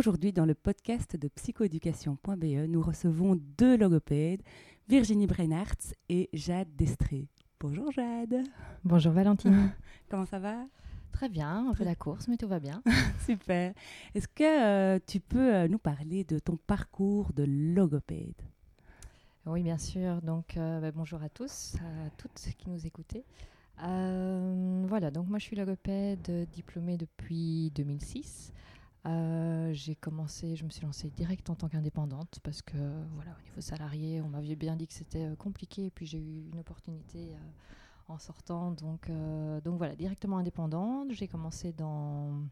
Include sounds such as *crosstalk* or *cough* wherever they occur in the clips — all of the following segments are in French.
Aujourd'hui, dans le podcast de psychoéducation.be, nous recevons deux logopèdes, Virginie Breinartz et Jade Destré. Bonjour Jade. Bonjour Valentine. *laughs* Comment ça va? Très bien, on fait la course, mais tout va bien. *laughs* Super. Est-ce que euh, tu peux euh, nous parler de ton parcours de logopède? Oui, bien sûr. Donc, euh, bah, bonjour à tous, à toutes qui nous écoutez. voilà, donc moi je suis logopède diplômée depuis 2006. Euh, j'ai commencé, je me suis lancée direct en tant qu'indépendante parce que voilà, au niveau salarié, on m'avait bien dit que c'était euh, compliqué et puis j'ai eu une opportunité euh, en sortant. Donc, donc voilà, directement indépendante. J'ai commencé dans,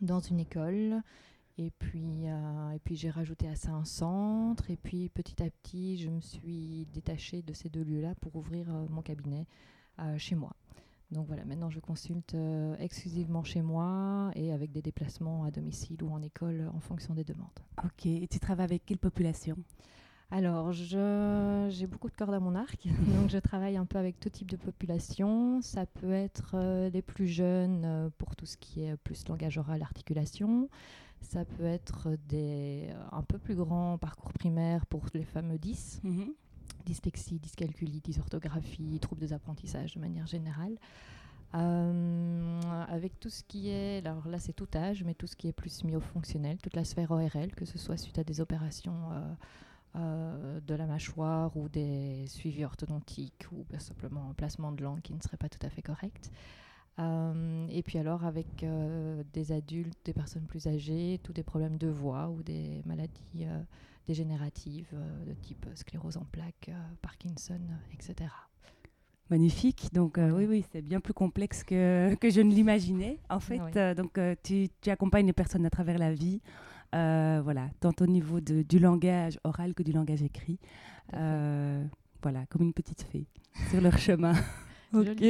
dans une école et puis, et puis j'ai rajouté à ça un centre et puis petit à petit, je me suis détachée de ces deux lieux-là pour ouvrir mon cabinet chez moi. Donc voilà, maintenant je consulte euh, exclusivement chez moi et avec des déplacements à domicile ou en école en fonction des demandes. Ok, et tu travailles avec quelle population? Alors, j'ai beaucoup de cordes à mon arc, *laughs* donc je travaille un peu avec tout type de population. Ça peut être euh, les plus jeunes euh, pour tout ce qui est plus langage oral, articulation. Ça peut être des un peu plus grands parcours primaires pour les fameux 10 dyslexie, dyscalculie, dysorthographie, troubles des apprentissages de manière générale. Euh, avec tout ce qui est, alors là c'est tout âge, mais tout ce qui est plus myofonctionnel, toute la sphère ORL, que ce soit suite à des opérations euh, euh, de la mâchoire ou des suivis orthodontiques ou simplement un placement de langue qui ne serait pas tout à fait correct. et puis alors avec des adultes, des personnes plus âgées, tous des problèmes de voix ou des maladies dégénératives euh, de type sclérose en plaques, euh, Parkinson, etc. Magnifique. Donc oui, oui, c'est bien plus complexe que, *laughs* que je ne l'imaginais. En fait, donc tu, tu, accompagnes les personnes à travers la vie, voilà, tant au niveau de, du langage oral que du langage écrit. voilà, comme une petite fée *laughs* sur leur chemin. *laughs* ok.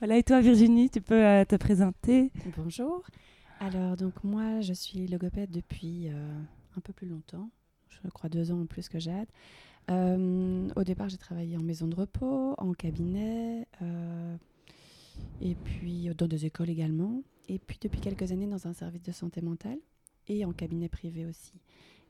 voilà, et toi Virginie, tu peux te présenter? Bonjour. Alors, donc moi, je suis logopède depuis un peu plus longtemps, je crois deux ans en plus que Jade. Euh, au départ, j'ai travaillé en maison de repos, en cabinet, euh, et puis dans des écoles également. Et puis depuis quelques années dans un service de santé mentale et en cabinet privé aussi.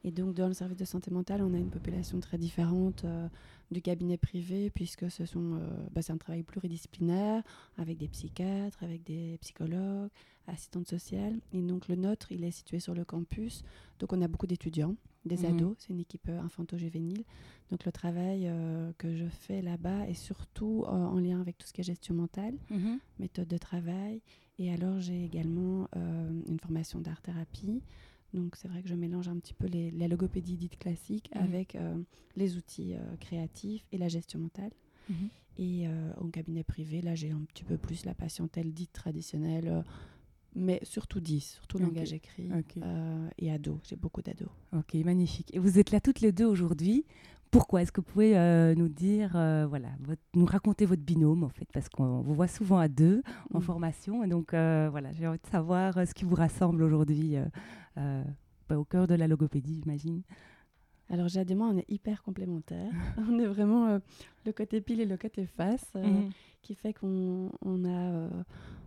Et donc dans le service de santé mentale, on a une population très différente euh, du cabinet privé puisque ce sont, bah, c'est un travail pluridisciplinaire avec des psychiatres, avec des psychologues, assistante sociale. Et donc le nôtre, il est situé sur le campus. Donc on a beaucoup d'étudiants, des mhm. ados. C'est une équipe euh, infanto-juvénile. Donc le travail euh, que je fais là-bas est surtout euh, en lien avec tout ce qui est gestion mentale, mhm. méthode de travail. Et alors j'ai également une formation d'art-thérapie. Donc c'est vrai que je mélange un petit peu les, la logopédie dite classique mhm. avec les outils créatifs et la gestion mentale. Et en cabinet privé, là j'ai un petit peu plus la patientèle dite traditionnelle mais surtout 10, surtout langage écrit euh, et ado. J'ai beaucoup d'ados. Ok, magnifique. Et vous êtes là toutes les deux aujourd'hui. Pourquoi Est-ce que vous pouvez euh, nous dire, euh, voilà, nous raconter votre binôme en fait, parce qu'on vous voit souvent à deux en mm. formation, et donc voilà, j'ai envie de savoir ce qui vous rassemble aujourd'hui bah, au cœur de la logopédie, j'imagine. Alors Jade et moi, on est hyper complémentaires. *laughs* on est vraiment le côté pile et le côté face, mm. qui fait qu'on a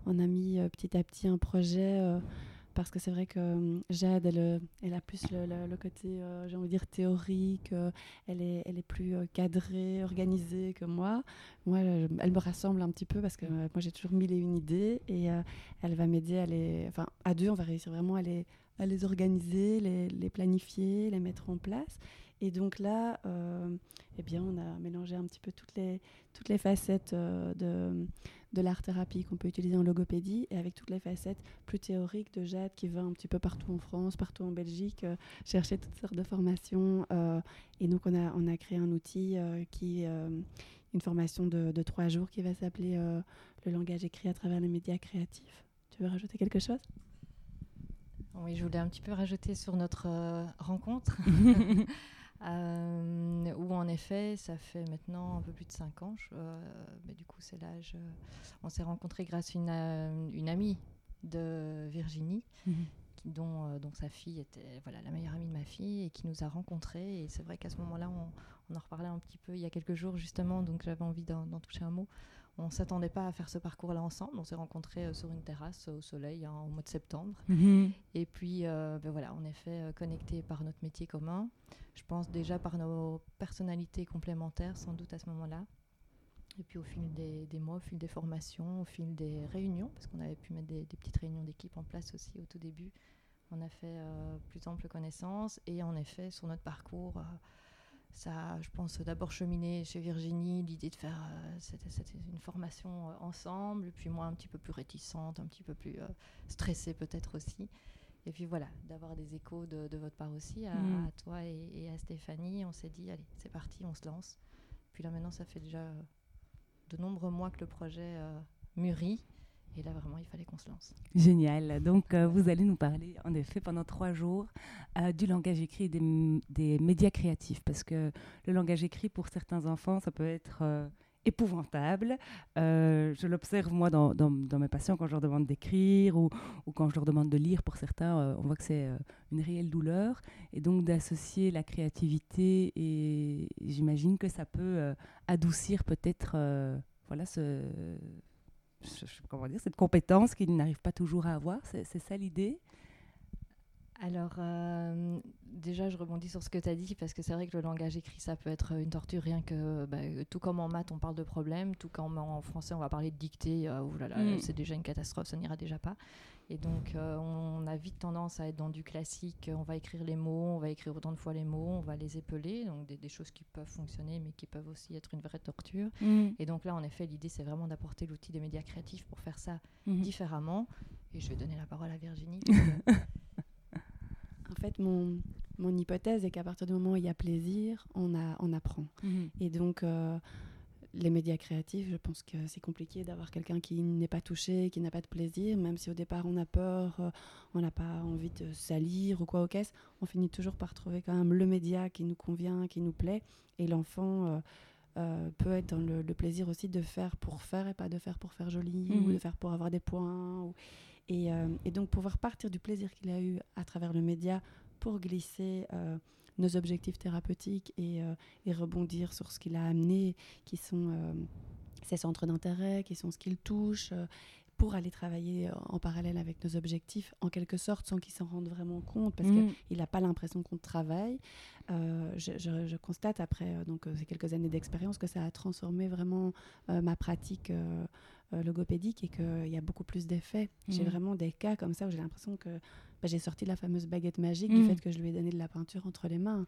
on a mis euh, petit à petit un projet euh, parce que c'est vrai que euh, Jade, elle, elle, a plus le, côté, j'ai envie de dire, théorique, elle, est, elle est plus cadrée, organisée que moi. Moi, elle me rassemble un petit peu parce que moi, j'ai toujours mille et une idées et elle va m'aider à les... Enfin, à deux, on va réussir vraiment à les, à les organiser, les, les planifier, les mettre en place. Et donc là, eh bien, on a mélangé un petit peu toutes les, toutes les facettes de, de l'art-thérapie qu'on peut utiliser en logopédie et avec toutes les facettes plus théoriques de Jade qui va un petit peu partout en France, partout en Belgique, euh, chercher toutes sortes de formations. Euh, et donc, on a, on a créé un outil euh, qui une formation de, de, trois jours qui va s'appeler le langage écrit à travers les médias créatifs. Tu veux rajouter quelque chose? Oui, je voulais un petit peu rajouter sur notre rencontre. *laughs* *laughs* Euh, où en effet, ça fait maintenant un peu plus de 5 ans, euh, mais du coup c'est l'âge, euh, on s'est rencontrés grâce à une, une, amie de Virginie, mhm. qui, dont, donc sa fille était voilà, la meilleure amie de ma fille et qui nous a rencontrés. Et c'est vrai qu'à ce moment-là, on, on, en reparlait un petit peu il y a quelques jours justement, donc j'avais envie d'en toucher un mot. On ne s'attendait pas à faire ce parcours-là ensemble. On s'est rencontrés sur une terrasse au soleil hein, au mois de septembre. Mhm. Et puis, ben voilà, en effet, connectés par notre métier commun je pense déjà par nos personnalités complémentaires, sans doute à ce moment-là. Et puis au fil des, mois, au fil des formations, au fil des réunions, parce qu'on avait pu mettre des, petites réunions d'équipe en place aussi au tout début, on a fait euh, plus ample connaissance. Et en effet, sur notre parcours, euh, ça, je pense d'abord cheminer chez Virginie, l'idée de faire euh, une formation ensemble, puis moi un petit peu plus réticente, un petit peu plus stressée peut-être aussi. Et puis voilà, d'avoir des échos de, votre part aussi, à, mm. toi et, à Stéphanie. On s'est dit, allez, c'est parti, on se lance. Puis là, maintenant, ça fait déjà euh, de nombreux mois que le projet euh, mûrit. Et là, vraiment, il fallait qu'on se lance. Génial. Donc, euh, vous allez nous parler, en effet, pendant trois jours, du langage écrit et des, médias créatifs. Parce que le langage écrit, pour certains enfants, ça peut être épouvantable. Euh, je l'observe moi dans, mes patients quand je leur demande d'écrire ou, ou, quand je leur demande de lire. Pour certains, euh, on voit que c'est euh, une réelle douleur. Et donc d'associer la créativité et j'imagine que ça peut adoucir peut-être voilà ce, comment dire, cette compétence qu'ils n'arrivent pas toujours à avoir. C'est ça l'idée? Alors, euh, déjà, je rebondis sur ce que tu as dit, parce que c'est vrai que le langage écrit, ça peut être une torture, rien que, bah, tout comme en maths, on parle de problèmes, tout comme en français, on va parler de dictée, euh, mm. c'est déjà une catastrophe, ça n'ira déjà pas. Et donc, euh, on a vite tendance à être dans du classique, on va écrire les mots, on va écrire autant de fois les mots, on va les épeler, donc des, choses qui peuvent fonctionner, mais qui peuvent aussi être une vraie torture. Mm. Et donc là, en effet, l'idée, c'est vraiment d'apporter l'outil des médias créatifs pour faire ça mm-hmm. différemment. Et je vais donner la parole à Virginie. *laughs* En fait, mon, mon hypothèse est qu'à partir du moment où il y a plaisir, on, a, on apprend. Mhm. Et donc, euh, les médias créatifs, je pense que c'est compliqué d'avoir quelqu'un qui n'est pas touché, qui n'a pas de plaisir, même si au départ on a peur, euh, on n'a pas envie de salir ou quoi au caisse, on finit toujours par trouver quand même le média qui nous convient, qui nous plaît. Et l'enfant euh, peut être dans le, plaisir aussi de faire pour faire et pas de faire pour faire joli ou mhm. de faire pour avoir des points. Ou... Euh, et, donc pouvoir partir du plaisir qu'il a eu à travers le média pour glisser euh, nos objectifs thérapeutiques euh, et, rebondir sur ce qu'il a amené, qui sont ses centres d'intérêt, qui sont ce qu'il touche, pour aller travailler en parallèle avec nos objectifs, en quelque sorte, sans qu'il s'en rende vraiment compte, parce mm. qu'il n'a pas l'impression qu'on travaille. je, constate après donc, ces quelques années d'expérience que ça a transformé vraiment ma pratique euh, logopédique et qu'il y a beaucoup plus d'effets. J'ai mm. vraiment des cas comme ça où j'ai l'impression que bah, j'ai sorti la fameuse baguette magique du mm. fait que je lui ai donné de la peinture entre les mains.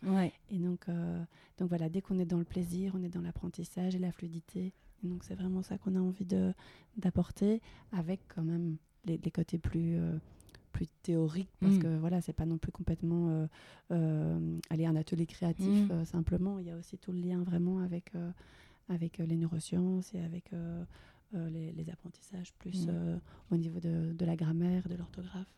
Et donc, euh, donc voilà, dès qu'on est dans le plaisir, on est dans l'apprentissage et la fluidité. Et donc c'est vraiment ça qu'on a envie d'apporter avec quand même les, côtés plus... Euh, plus théoriques parce mm. que voilà c'est pas non plus complètement aller à un atelier créatif simplement il y a aussi tout le lien vraiment avec avec les neurosciences et avec euh, les, apprentissages, plus mm. euh, au niveau de, de, la grammaire, de l'orthographe.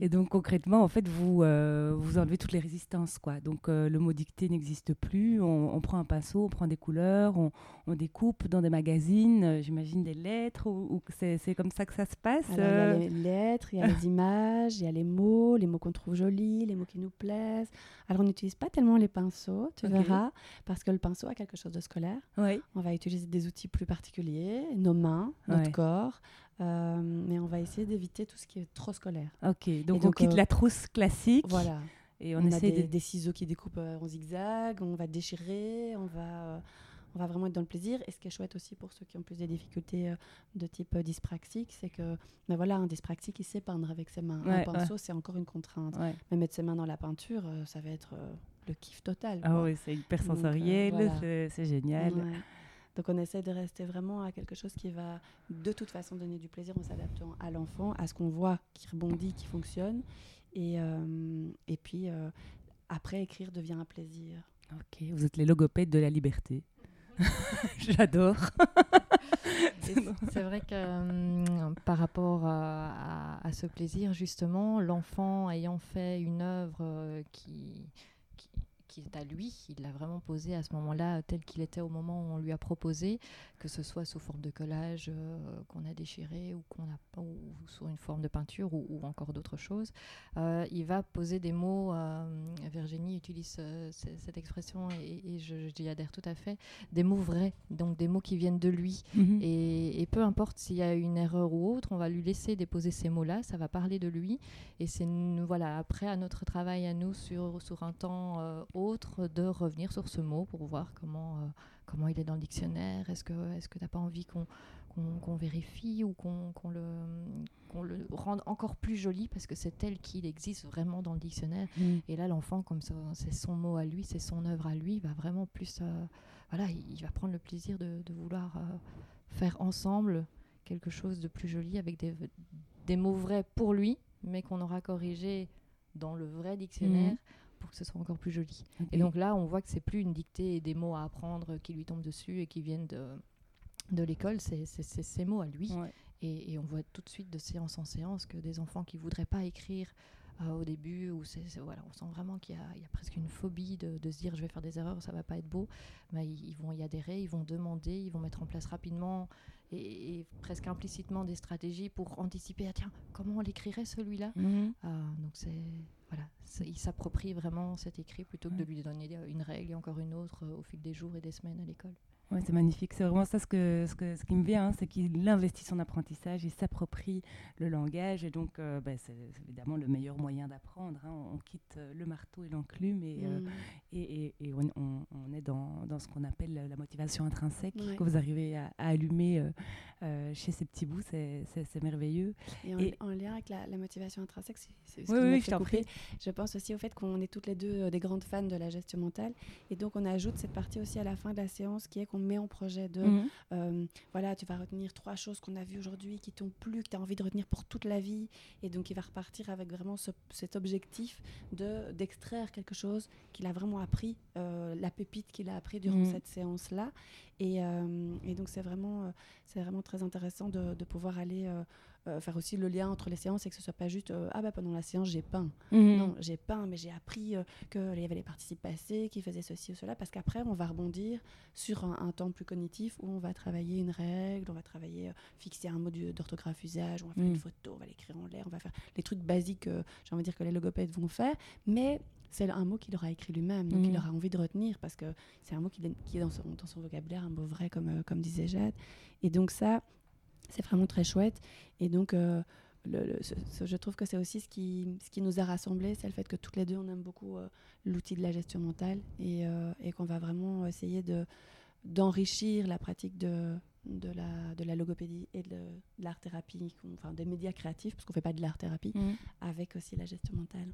Et donc concrètement, en fait, vous, euh, vous enlevez toutes les résistances. Quoi. Donc euh, le mot dicté n'existe plus. On, prend un pinceau, on prend des couleurs, on, on découpe dans des magazines, euh, j'imagine des lettres, ou, c'est comme ça que ça se passe Il y a les lettres, il y a les images, il y a les mots, les mots qu'on trouve jolis, les mots qui nous plaisent. Alors on n'utilise pas tellement les pinceaux, tu verras, parce que le pinceau a quelque chose de scolaire. Oui. On va utiliser des outils plus particuliers, nos mains, notre corps. Euh, mais on va essayer d'éviter tout ce qui est trop scolaire. Ok, donc, on quitte euh, la trousse classique. Voilà. Et on, essaie a des, ciseaux qui découpent euh, en zigzag, on va déchirer, on va, on va vraiment être dans le plaisir. Et ce qui est chouette aussi pour ceux qui ont plus de difficultés de type dyspraxique, c'est que ben voilà, un dyspraxique, il sait peindre avec ses mains. un pinceau, c'est encore une contrainte. Mais mettre ses mains dans la peinture, ça va être le kiff total. Ah oui, c'est hyper sensoriel, c'est génial. Donc on essaie de rester vraiment à quelque chose qui va de toute façon donner du plaisir en s'adaptant à l'enfant, à ce qu'on voit qui rebondit, qui fonctionne. Et, euh, et puis euh, après, écrire devient un plaisir. Ok, vous êtes les logopèdes de la liberté. *laughs* *laughs* J'adore. c'est vrai que hum, par rapport à, ce plaisir, justement, l'enfant ayant fait une œuvre euh, qui, qui est à lui, il l'a vraiment posé à ce moment-là tel qu'il était au moment où on lui a proposé, que ce soit sous forme de collage euh, qu'on a déchiré ou, qu'on a, ou sous une forme de peinture ou, encore d'autres choses. Euh, il va poser des mots, euh, Virginie utilise cette expression et, je, j'y adhère tout à fait, des mots vrais, donc des mots qui viennent de lui. Mhm. Et, et, peu importe s'il y a une erreur ou autre, on va lui laisser déposer ces mots-là, ça va parler de lui. Et c'est voilà, après à notre travail à nous sur, sur un temps autre de revenir sur ce mot pour voir comment, euh, comment il est dans le dictionnaire. Est-ce que est-ce que tu n'as pas envie qu'on vérifie ou qu'on le, le rende encore plus joli parce que c'est tel qu'il existe vraiment dans le dictionnaire. Mm. Et là, l'enfant, comme ça, c'est son mot à lui, c'est son œuvre à lui, va vraiment plus. Euh, voilà, il, va prendre le plaisir de, de vouloir euh, faire ensemble quelque chose de plus joli avec des, des mots vrais pour lui, mais qu'on aura corrigé dans le vrai dictionnaire. Mm pour que ce soit encore plus joli. Et donc là, on voit que c'est plus une dictée et des mots à apprendre qui lui tombent dessus et qui viennent de, de l'école, c'est ces mots à lui. Et, on voit tout de suite de séance en séance que des enfants qui voudraient pas écrire euh, au début, où c'est voilà, on sent vraiment qu'il y, y, a presque une phobie de, de, se dire je vais faire des erreurs, ça va pas être beau. Mais ils, vont y adhérer, ils vont demander, ils vont mettre en place rapidement et, presque implicitement des stratégies pour anticiper ah, tiens comment on l'écrirait celui-là? Mhm. Euh, donc c'est voilà, il s'approprie vraiment cet écrit plutôt que de lui donner une règle et encore une autre euh, au fil des jours et des semaines à l'école. Ouais, c'est magnifique. C'est vraiment ça ce, que, ce, que, ce qui me vient, hein, c'est qu'il investit son apprentissage, il s'approprie le langage. Et donc, euh, bah, c'est évidemment le meilleur moyen d'apprendre. Hein. On, quitte euh, le marteau et l'enclume et, euh, mm. et, et, on, on, est dans, dans ce qu'on appelle la motivation intrinsèque que vous arrivez à, allumer chez ces petits bouts. C'est merveilleux. Et en, lien avec la, motivation intrinsèque, c'est ce oui, oui, je t'en prie. Je pense aussi au fait qu'on est toutes les deux des grandes fans de la gestion mentale. Et donc, on ajoute cette partie aussi à la fin de la séance qui est qu'on met en projet de mhm. euh, voilà, tu vas retenir trois choses qu'on a vues aujourd'hui qui t'ont plu, que tu as envie de retenir pour toute la vie. Et donc, il va repartir avec vraiment cet objectif de d'extraire quelque chose qu'il a vraiment appris, euh, la pépite qu'il a appris durant mhm. cette séance-là. Et, euh, et, donc, c'est vraiment, c'est vraiment très intéressant de, de pouvoir aller euh, faire aussi le lien entre les séances et que ce soit pas juste euh, ah bah pendant la séance j'ai peint. Mhm. Non, j'ai peint, mais j'ai appris euh, qu'il y avait les participes passés qui faisaient ceci ou cela, parce qu'après on va rebondir sur un, temps plus cognitif où on va travailler une règle, on va travailler, fixer un mot d'orthographe usage, on va faire une mhm. photo, on va l'écrire en l'air, on va faire les trucs basiques, j'ai envie de dire que les logopèdes vont faire, mais c'est un mot qu'il aura écrit lui-même, donc il mhm. aura envie de retenir parce que c'est un mot qui, est dans son, dans son, vocabulaire, un mot vrai, comme, comme disait Jade. Et donc ça, c'est vraiment très chouette. Et donc, euh, le, je trouve que c'est aussi ce qui, ce qui nous a rassemblés, c'est le fait que toutes les deux, on aime beaucoup euh, l'outil de la gestion mentale et, euh, et qu'on va vraiment essayer de, d'enrichir la pratique de, de, la, de la logopédie et de, l'art-thérapie, enfin des médias créatifs, parce qu'on ne fait pas de l'art-thérapie, mmh. avec aussi la gestion mentale.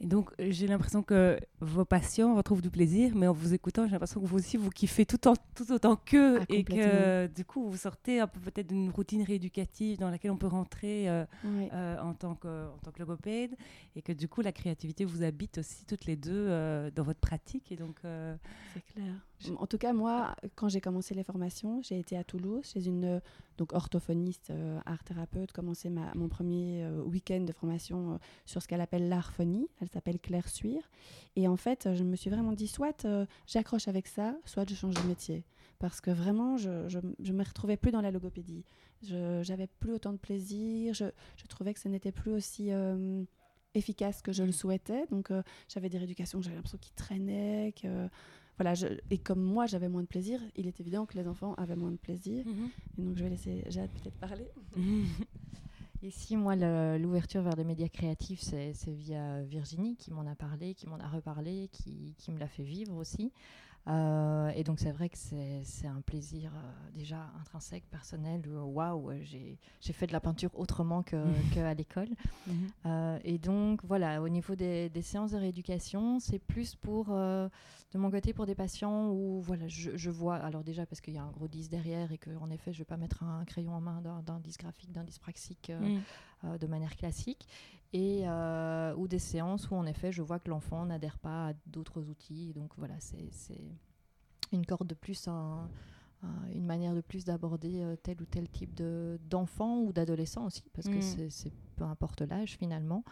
Et donc, j'ai l'impression que vos patients retrouvent du plaisir, mais en vous écoutant, j'ai l'impression que vous aussi, vous kiffez tout, tout autant qu'eux. Ah, et que, du coup, vous sortez un peu peut-être d'une routine rééducative dans laquelle on peut rentrer euh, euh, en, tant que, en tant que logopède. Et que, du coup, la créativité vous habite aussi toutes les deux euh, dans votre pratique. Et donc, C'est clair. En tout cas, moi, quand j'ai commencé les formations, j'ai été à Toulouse chez une donc orthophoniste, euh, art thérapeute, commencé ma, mon premier euh, week-end de formation euh, sur ce qu'elle appelle l'arphonie. Elle s'appelle Claire Suire. Et en fait, je me suis vraiment dit, soit j'accroche avec ça, soit je change de métier. Parce que vraiment, je ne me retrouvais plus dans la logopédie. Je n'avais plus autant de plaisir. Je, trouvais que ce n'était plus aussi efficace que je le souhaitais. Donc, j'avais des rééducations, j'avais l'impression qu'ils traînaient, voilà, et comme moi j'avais moins de plaisir, il est évident que les enfants avaient moins de plaisir. Mhm. Et donc je vais laisser Jade peut-être parler. *laughs* Ici, moi, l'ouverture vers des médias créatifs, c'est via Virginie qui m'en a parlé, qui m'en a reparlé, qui, qui me l'a fait vivre aussi. Euh, et donc c'est vrai que c'est un plaisir euh, déjà intrinsèque, personnel. Waouh, j'ai fait de la peinture autrement qu'à que *laughs* l'école. Mhm. Euh, et donc voilà, au niveau des, des séances de rééducation, c'est plus pour, de mon côté, pour des patients où voilà, je, je vois, alors déjà parce qu'il y a un gros disque derrière et qu'en effet, je ne vais pas mettre un crayon en main d'un disque graphique, d'un disque praxique mhm. de manière classique. et ou des séances où en effet je vois que l'enfant n'adhère pas à d'autres outils. Donc voilà, c'est une corde de plus, une manière de plus d'aborder tel ou tel type d'enfant ou d'adolescent aussi, parce que mm. c'est peu importe l'âge finalement.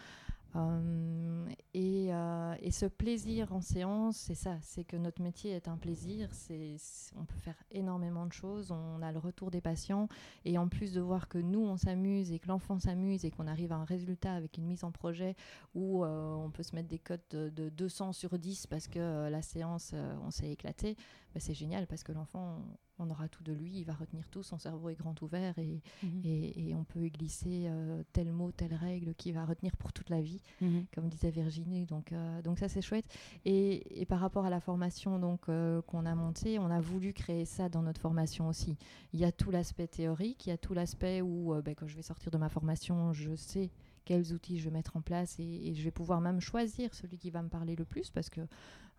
Euh, euh, et, ce plaisir en séance, c'est ça, c'est que notre métier est un plaisir. C'est, on peut faire énormément de choses, on a le retour des patients, et en plus de voir que nous on s'amuse et que l'enfant s'amuse et qu'on arrive à un résultat avec une mise en projet où euh, on peut se mettre des cotes de, 200 sur 10 parce que la séance on s'est éclaté, bah, c'est génial parce que l'enfant on aura tout de lui, il va retenir tout, son cerveau est grand ouvert et, mhm. et, on peut y glisser euh, tel mot, telle règle qui va retenir pour toute la vie, mhm. comme disait Virginie. Donc, euh, donc ça c'est chouette. Et, et, par rapport à la formation donc euh, qu'on a montée, on a voulu créer ça dans notre formation aussi. Il y a tout l'aspect théorique, il y a tout l'aspect où ben, quand je vais sortir de ma formation, je sais quels outils je vais mettre en place et, et, je vais pouvoir même choisir celui qui va me parler le plus parce que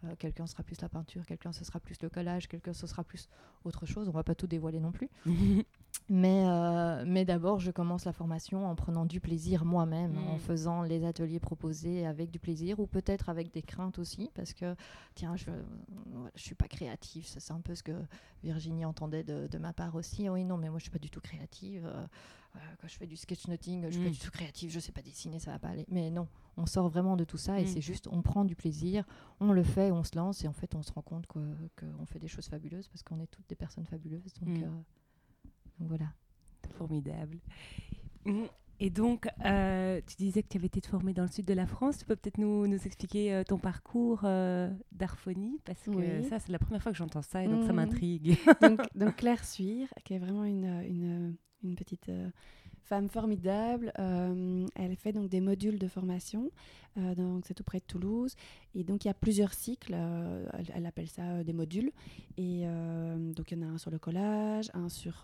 euh, quelqu'un sera plus la peinture, quelqu'un ce sera plus le collage, quelqu'un ce sera plus autre chose. On va pas tout dévoiler non plus. *laughs* mais euh, mais d'abord, je commence la formation en prenant du plaisir moi-même, en mm. faisant les ateliers proposés avec du plaisir ou peut-être avec des craintes aussi, parce que tiens, je je suis pas créative. C'est un peu ce que Virginie entendait de, de, ma part aussi. Oui, non, mais moi je suis pas du tout créative. Euh, quand je fais du sketchnoting, je suis pas mm. du tout créative, je sais pas dessiner, ça va pas aller. Mais non, on sort vraiment de tout ça et mm. c'est juste, on prend du plaisir, on le fait, on se lance et en fait, on se rend compte qu'on fait des choses fabuleuses parce qu'on est toutes des personnes fabuleuses. Donc. Euh, voilà. Formidable. Et donc, euh, tu disais que tu avais été formée dans le sud de la France. Tu peux peut-être nous, nous, expliquer euh, ton parcours d'arphonie? Parce que ça, c'est la première fois que j'entends ça et donc ça m'intrigue. *laughs* donc, Claire Suire, qui est vraiment une, une, une petite femme formidable. Euh, elle fait donc des modules de formation. Euh, donc c'est tout près de Toulouse. Et donc il y a plusieurs cycles. Euh, elle, appelle ça des modules. Et donc il y en a un sur le collage, un sur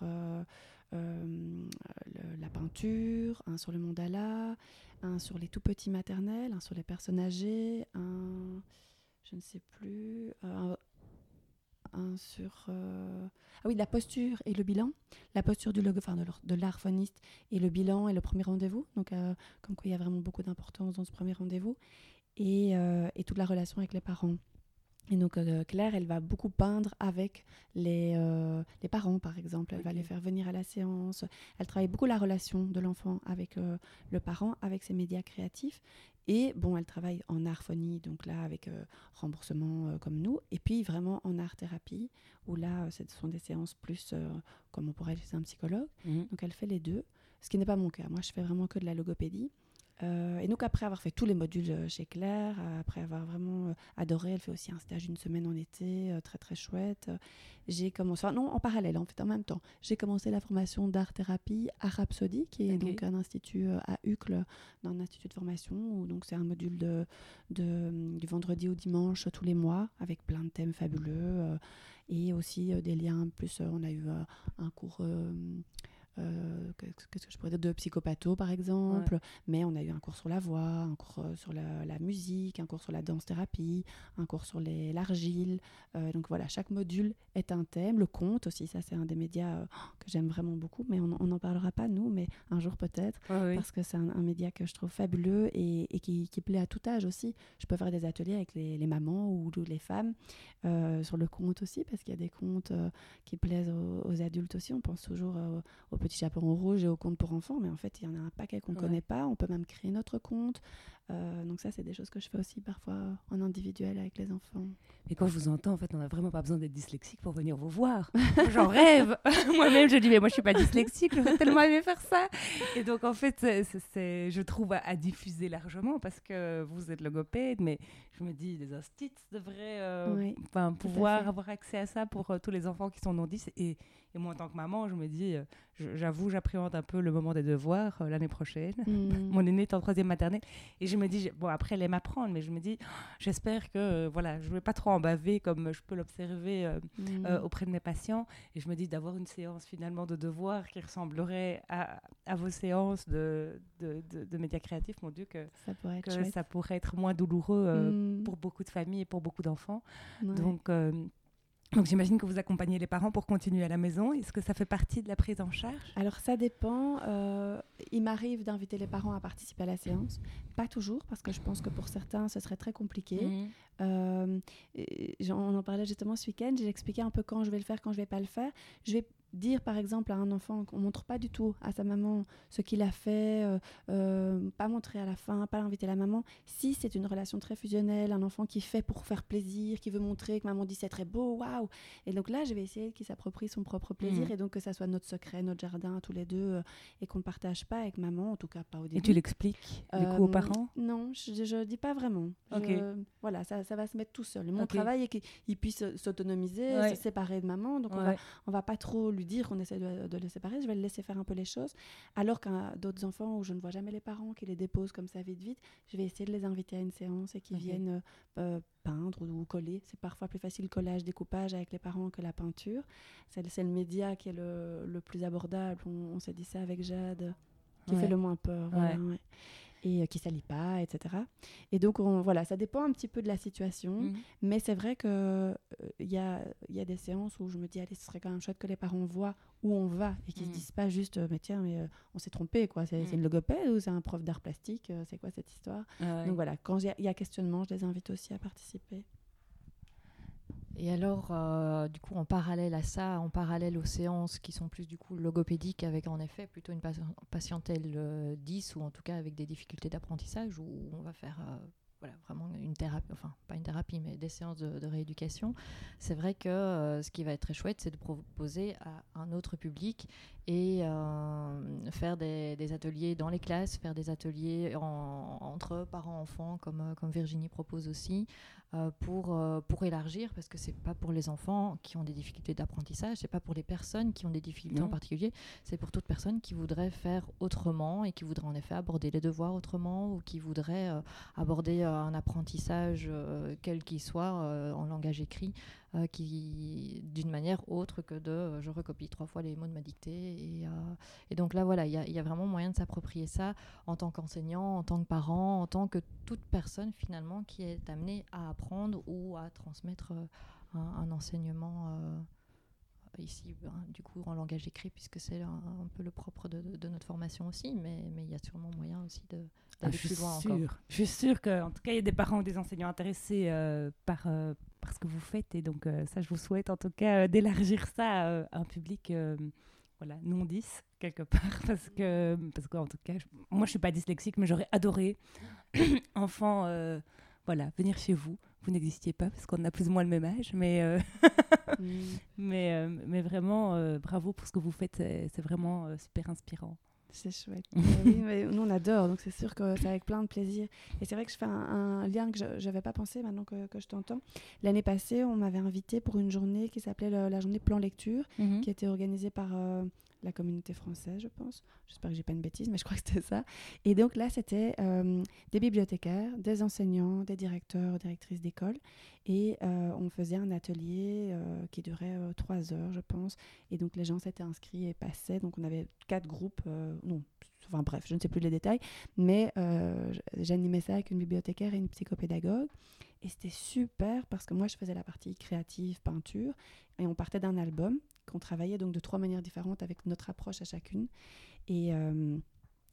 la peinture, un sur le mandala, un sur les tout petits maternels, un sur les personnes âgées, un je ne sais plus, sur euh, ah oui la posture et le bilan, la posture du logo, enfin de l'arphoniste et le bilan et le premier rendez-vous. Donc euh, comme quoi il y a vraiment beaucoup d'importance dans ce premier rendez-vous et, euh, et, toute la relation avec les parents. Et donc Claire, elle va beaucoup peindre avec les, les parents, par exemple. Elle va les faire venir à la séance. Elle travaille beaucoup la relation de l'enfant avec le parent, avec ses médias créatifs. Et bon, elle travaille en art-phonie, donc là avec euh, remboursement euh, comme nous, et puis vraiment en art-thérapie, où là, euh, ce sont des séances plus comme on pourrait chez un psychologue. Mhm. Donc elle fait les deux, ce qui n'est pas mon cas. Moi, je fais vraiment que de la logopédie. Euh, et donc après avoir fait tous les modules euh, chez Claire, euh, après avoir vraiment adoré, elle fait aussi un stage d'une semaine en été, très très chouette. J'ai commencé, enfin non, en parallèle en fait, en même temps, j'ai commencé la formation d'art-thérapie à Rhapsody, qui est donc un institut à Uccle, dans un institut de formation, où donc c'est un module de, de, du vendredi au dimanche tous les mois, avec plein de thèmes fabuleux, et aussi des liens, plus on a eu un cours euh, qu'est-ce que je pourrais dire, de psychopatho par exemple, mais on a eu un cours sur la voix, un cours euh, sur la, musique, un cours sur la danse-thérapie, un cours sur l'argile. Euh, donc voilà, chaque module est un thème. Le conte aussi, ça c'est un des médias que j'aime vraiment beaucoup, mais on n'en parlera pas nous, mais un jour peut-être, parce que c'est un, média que je trouve fabuleux et, qui, plaît à tout âge aussi. Je peux faire des ateliers avec les, mamans ou, les femmes sur le conte aussi, parce qu'il y a des contes qui plaisent aux, adultes aussi. On pense toujours aux petit chaperon rouge et au compte pour enfants, mais en fait, il y en a un paquet qu'on ne connaît pas. On peut même créer notre compte. Euh, donc ça, c'est des choses que je fais aussi parfois en individuel avec les enfants. Et quand je vous entends, en fait, on n'a vraiment pas besoin d'être dyslexique pour venir vous voir. *laughs* J'en rêve. *laughs* Moi-même, je dis, mais moi, je suis pas dyslexique, j'aurais tellement aimé faire ça. Et donc, en fait, c'est, je trouve à, diffuser largement parce que vous êtes logopède, mais je me dis, les instituts devraient euh, pouvoir avoir accès à ça pour euh, tous les enfants qui sont non 10 et et moi, en tant que maman, je me dis, j'avoue, j'appréhende un peu le moment des devoirs l'année prochaine. Hmm. *laughs* Mon aîné est en troisième maternelle. Et je me dis, bon, après, elle aime apprendre, mais je me dis, j'espère que, euh, voilà, je ne vais pas trop en baver comme je peux l'observer hmm. auprès de mes patients. Et je me dis d'avoir une séance finalement de devoirs qui ressemblerait à, à vos séances de, de, de, médias créatifs, mon Dieu, que ça pourrait être, que ça pourrait être moins douloureux hmm. pour beaucoup de familles et pour beaucoup d'enfants. Donc, Donc j'imagine que vous accompagnez les parents pour continuer à la maison. Est-ce que ça fait partie de la prise en charge? Alors ça dépend. Euh, il m'arrive d'inviter les parents à participer à la séance. Pas toujours, parce que je pense que pour certains, ce serait très compliqué. Mhm. Euh, on en parlait justement ce week-end. J'ai expliqué un peu quand je vais le faire, quand je vais pas le faire. Je vais dire par exemple à un enfant qu'on montre pas du tout à sa maman ce qu'il a fait, euh, euh, pas montrer à la fin, pas l'inviter la maman. Si c'est une relation très fusionnelle, un enfant qui fait pour faire plaisir, qui veut montrer que maman dit c'est très beau, waouh. Et donc là, je vais essayer qu'il s'approprie son propre plaisir mmh. et donc que ça soit notre secret, notre jardin tous les deux euh, et qu'on ne partage pas avec maman, en tout cas pas au début. Et tu l'expliques du coup aux parents? Non, je, ne dis pas vraiment. voilà, ça, ça, va se mettre tout seul. Mon travail est qu'il puisse s'autonomiser, se séparer de maman, donc on va on va pas trop lui dire qu'on essaie de, de, les séparer, je vais le laisser faire un peu les choses. Alors qu'à d'autres enfants où je ne vois jamais les parents, qui les déposent comme ça vite vite, je vais essayer de les inviter à une séance et qu'ils viennent euh, peindre ou, coller. C'est parfois plus facile le collage, découpage avec les parents que la peinture. C'est le média qui est le, le plus abordable. On, s'est dit ça avec Jade, qui fait le moins peur. Voilà, et euh, qui salit pas, etc. Et donc, voilà, ça dépend un petit peu de la situation, mhm. mais c'est vrai qu'il euh, y, a, y a des séances où je me dis, allez, ce serait quand même chouette que les parents voient où on va et qu'ils ne se mhm. disent pas juste, euh, mais tiens, mais on s'est trompé, quoi. C'est une mhm. logopède ou c'est un prof d'art plastique C'est quoi cette histoire? Ah Donc voilà, quand il y, y, a questionnement, je les invite aussi à participer. Et alors, euh, du coup, en parallèle à ça, en parallèle aux séances qui sont plus du coup logopédiques, avec en effet plutôt une patientèle 10 euh, ou en tout cas avec des difficultés d'apprentissage, où on va faire euh, voilà, vraiment une thérapie, enfin pas une thérapie, mais des séances de, rééducation, c'est vrai que ce qui va être très chouette, c'est de proposer à un autre public et faire des, ateliers dans les classes, faire des ateliers entre parents-enfants, comme, comme Virginie propose aussi, pour, euh, pour élargir, parce que c'est pas pour les enfants qui ont des difficultés d'apprentissage, c'est pas pour les personnes qui ont des difficultés en particulier, c'est pour toute personne qui voudrait faire autrement et qui voudrait en effet aborder les devoirs autrement ou qui voudrait euh, aborder un apprentissage quel qu'il soit en langage écrit euh, qui d'une manière autre que de euh, je recopie trois fois les mots de ma dictée. Et, euh, donc là, voilà, il y, a vraiment moyen de s'approprier ça en tant qu'enseignant, en tant que parent, en tant que toute personne finalement qui est amenée à apprendre ou à transmettre un, enseignement ici, ben, du coup, en langage écrit, puisque c'est un, peu le propre de, de, notre formation aussi, mais il y a sûrement moyen aussi de, ah, d'aller plus loin encore. Je suis sûre qu'en tout cas, il y a des parents ou des enseignants intéressés par, parce que vous faites. Et donc, euh, ça, je vous souhaite en tout cas euh, d'élargir ça à un public euh, voilà, non 10 quelque part. *laughs* Parce que, parce qu'en tout cas, moi, je suis pas dyslexique, mais j'aurais adoré, *coughs* enfant, voilà, venir chez vous. Vous n'existiez pas parce qu'on a plus ou moins le même âge, mais, *laughs* mm. *laughs* mais, mais vraiment, bravo pour ce que vous faites. C'est vraiment super inspirant. C'est chouette. *laughs* oui, mais nous, on adore, donc c'est sûr que c'est avec plein de plaisir. Et c'est vrai que je fais un, lien que je n'avais pas pensé maintenant que, que je t'entends. L'année passée, on m'avait invité pour une journée qui s'appelait la journée plan lecture, mhm. qui était organisée par euh, la communauté française, je pense. J'espère que j'ai pas une bêtise, mais je crois que c'était ça. Et donc là, c'était euh, des bibliothécaires, des enseignants, des directeurs, directrices d'école. Et euh, on faisait un atelier euh, qui durait trois heures, je pense. Et donc les gens s'étaient inscrits et passaient. Donc on avait quatre groupes, non, enfin bref, je ne sais plus les détails. Mais j'animais ça avec une bibliothécaire et une psychopédagogue. Et c'était super parce que moi, je faisais la partie créative, peinture, et on partait d'un album qu'on travaillait donc de trois manières différentes avec notre approche à chacune. Et, euh,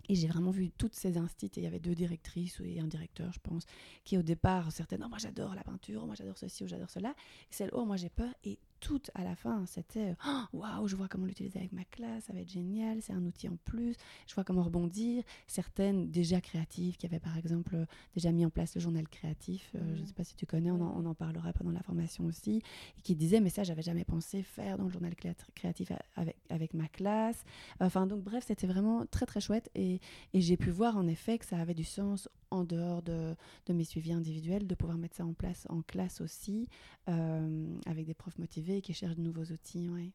et j'ai vraiment vu toutes ces instits, et il y avait deux directrices et un directeur, je pense, qui au départ, certaines, non, moi j'adore la peinture, moi j'adore ceci ou j'adore cela, et celle, oh, moi j'ai peur, et tout à la fin, c'était oh, waouh, je vois comment l'utiliser avec ma classe, ça va être génial, c'est un outil en plus, je vois comment rebondir. Certaines déjà créatives qui avaient par exemple déjà mis en place le journal créatif, euh, je ne sais pas si tu connais, on en, parlera pendant la formation aussi, et qui disaient mais ça j'avais jamais pensé faire dans le journal créatif avec, avec ma classe. Enfin donc bref, c'était vraiment très très chouette et, et j'ai pu voir en effet que ça avait du sens en dehors de, de, mes suivis individuels, de pouvoir mettre ça en place en classe aussi, euh, avec des profs motivés qui cherchent de nouveaux outils. Ouais.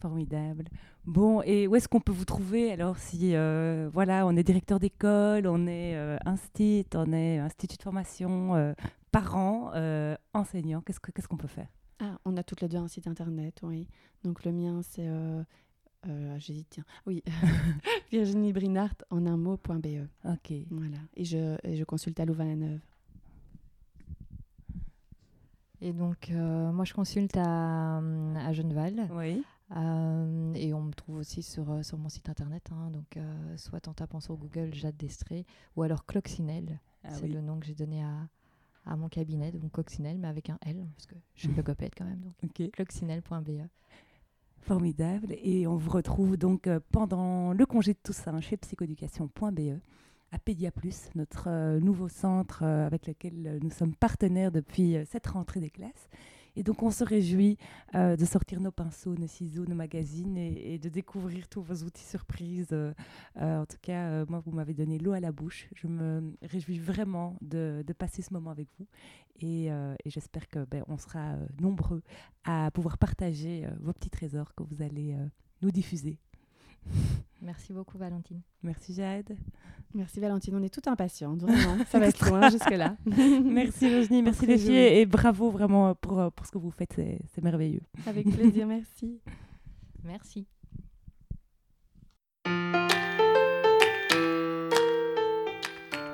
Formidable. Bon, et où est-ce qu'on peut vous trouver alors si euh, voilà, on est directeur d'école, on est euh, instit, on est institut de formation, euh, parents, enseignants, qu'est-ce qu'on peut faire? Ah, on a toutes les deux un site internet, oui. Donc le mien c'est euh, J'ai dit, tiens, oui, *laughs* Virginie Brinart en un mot.be. Ok. Voilà. Et je, je consulte à Louvain-la-Neuve. Et donc, euh, moi, je consulte à, à Genneval. Oui. Euh, et on me trouve aussi sur, euh, sur mon site internet. hein. donc, euh, soit en tapant sur Google Jade Destré ou alors Cloccinelle. Ah c'est oui. le nom que j'ai donné à, à mon cabinet, donc Coccinelle, mais avec un L, parce que je suis *laughs* logopède quand même. Donc, Ok. cloccinelle.be. Formidable. Et on vous retrouve donc pendant le congé de Toussaint chez psychoéducation.be à Pédia Plus, notre euh, nouveau centre euh, avec lequel euh, nous sommes partenaires depuis cette rentrée des classes. Et donc on se réjouit de sortir nos pinceaux, nos ciseaux, nos magazines et, de découvrir tous vos outils surprises. En tout cas, moi, vous m'avez donné l'eau à la bouche. Je me réjouis vraiment de, passer ce moment avec vous. Et, j'espère que ben, sera nombreux à pouvoir partager vos petits trésors que vous allez nous diffuser. Merci beaucoup, Valentine. Merci Jade. Merci Valentine, on est tout impatientes, vraiment. Ça va *laughs* être loin jusque-là. *laughs* merci Virginie, merci les filles et, bravo vraiment pour, euh, pour ce que vous faites, c'est c'est merveilleux. Avec plaisir, merci. *laughs* Merci.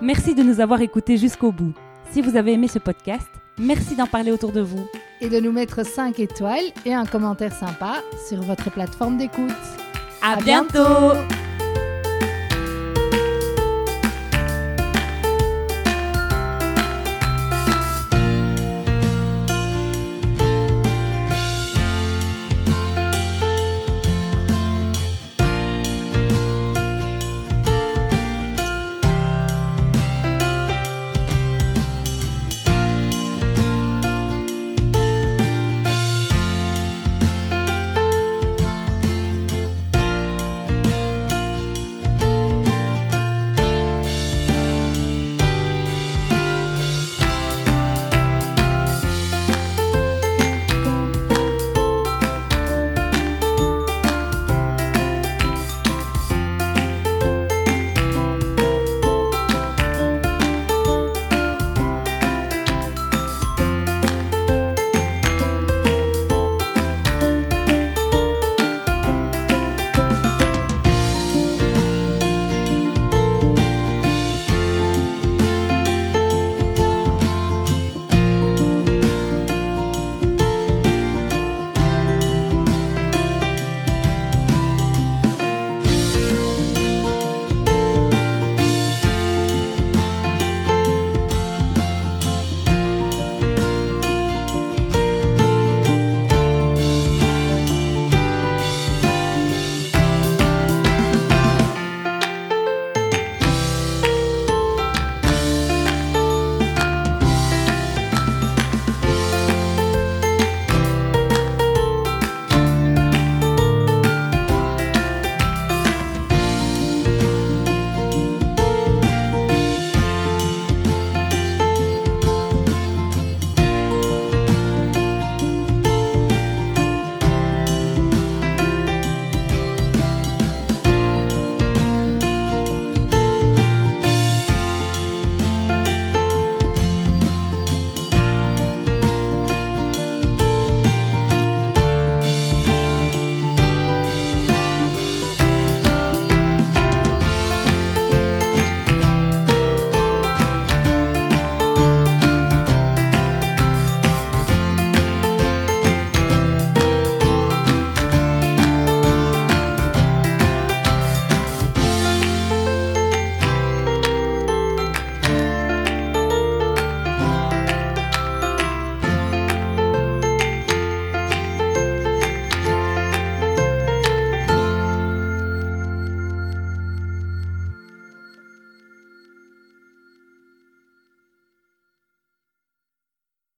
Merci de nous avoir écoutés jusqu'au bout. Si vous avez aimé ce podcast, merci d'en parler autour de vous. Et de nous mettre 5 étoiles et un commentaire sympa sur votre plateforme d'écoute. À, bientôt